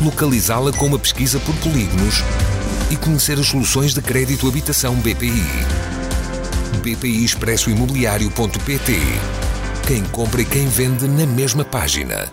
localizá-la com uma pesquisa por polígonos e conhecer as soluções de crédito habitação BPI. BPI Expresso Imobiliário.pt Quem compra e quem vende na mesma página.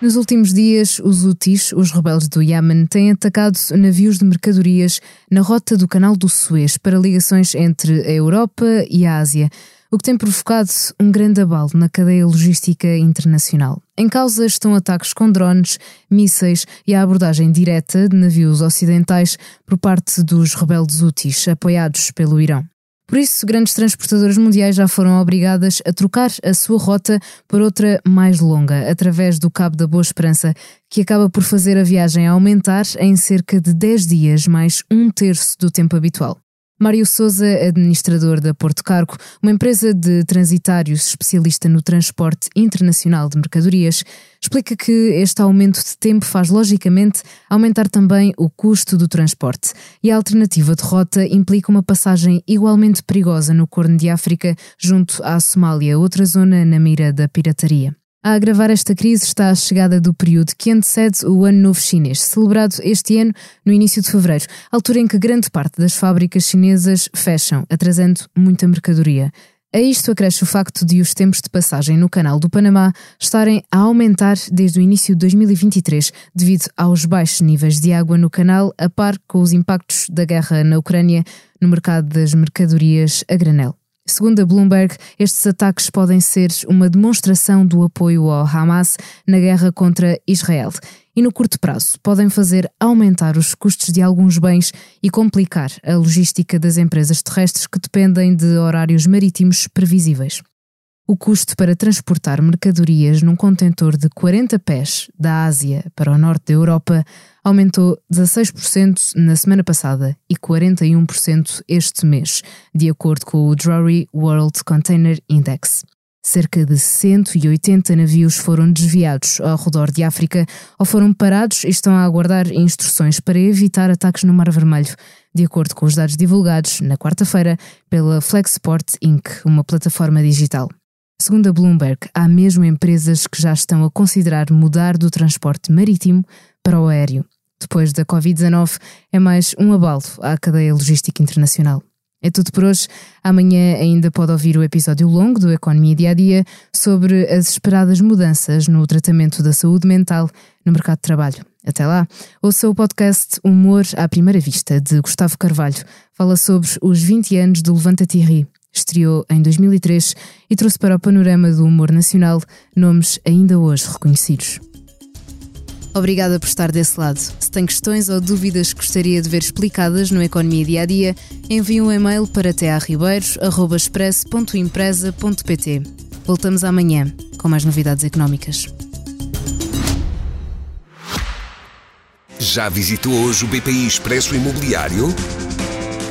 Nos últimos dias, os Houthis, os rebeldes do Iémen, têm atacado navios de mercadorias na rota do Canal do Suez para ligações entre a Europa e a Ásia o que tem provocado um grande abalo na cadeia logística internacional. Em causa estão ataques com drones, mísseis e a abordagem direta de navios ocidentais por parte dos rebeldes Houthis, apoiados pelo Irão. Por isso, grandes transportadoras mundiais já foram obrigadas a trocar a sua rota por outra mais longa, através do Cabo da Boa Esperança, que acaba por fazer a viagem aumentar em cerca de 10 dias, mais um terço do tempo habitual. Mário Souza, administrador da Porto Cargo, uma empresa de transitários especialista no transporte internacional de mercadorias, explica que este aumento de tempo faz logicamente aumentar também o custo do transporte e a alternativa de rota implica uma passagem igualmente perigosa no Corno de África, junto à Somália, outra zona na mira da pirataria. A agravar esta crise está a chegada do período que antecede o Ano Novo Chinês, celebrado este ano no início de fevereiro, altura em que grande parte das fábricas chinesas fecham, atrasando muita mercadoria. A isto acresce o facto de os tempos de passagem no Canal do Panamá estarem a aumentar desde o início de 2023 devido aos baixos níveis de água no canal, a par com os impactos da guerra na Ucrânia no mercado das mercadorias a granel. Segundo a Bloomberg, estes ataques podem ser uma demonstração do apoio ao Hamas na guerra contra Israel e, no curto prazo, podem fazer aumentar os custos de alguns bens e complicar a logística das empresas terrestres que dependem de horários marítimos previsíveis. O custo para transportar mercadorias num contentor de 40 pés da Ásia para o norte da Europa aumentou 16% na semana passada e 41% este mês, de acordo com o Drury World Container Index. Cerca de 180 navios foram desviados ao redor de África ou foram parados e estão a aguardar instruções para evitar ataques no Mar Vermelho, de acordo com os dados divulgados na quarta-feira pela Flexport Inc., uma plataforma digital. Segundo a Bloomberg, há mesmo empresas que já estão a considerar mudar do transporte marítimo para o aéreo. Depois da Covid-19, é mais um abalo à cadeia logística internacional. É tudo por hoje. Amanhã ainda pode ouvir o episódio longo do Economia Dia a Dia sobre as esperadas mudanças no tratamento da saúde mental no mercado de trabalho. Até lá, ouça o podcast Humor à Primeira Vista, de Gustavo Carvalho. Fala sobre os 20 anos do Levanta Thierry Estreou em 2003 e trouxe para o panorama do humor nacional nomes ainda hoje reconhecidos. Obrigada por estar desse lado. Se tem questões ou dúvidas que gostaria de ver explicadas no Economia Dia a Dia, envie um e-mail para tearribeiros.express.empresa.pt. Voltamos amanhã com mais novidades económicas. Já visitou hoje o BPI Expresso Imobiliário?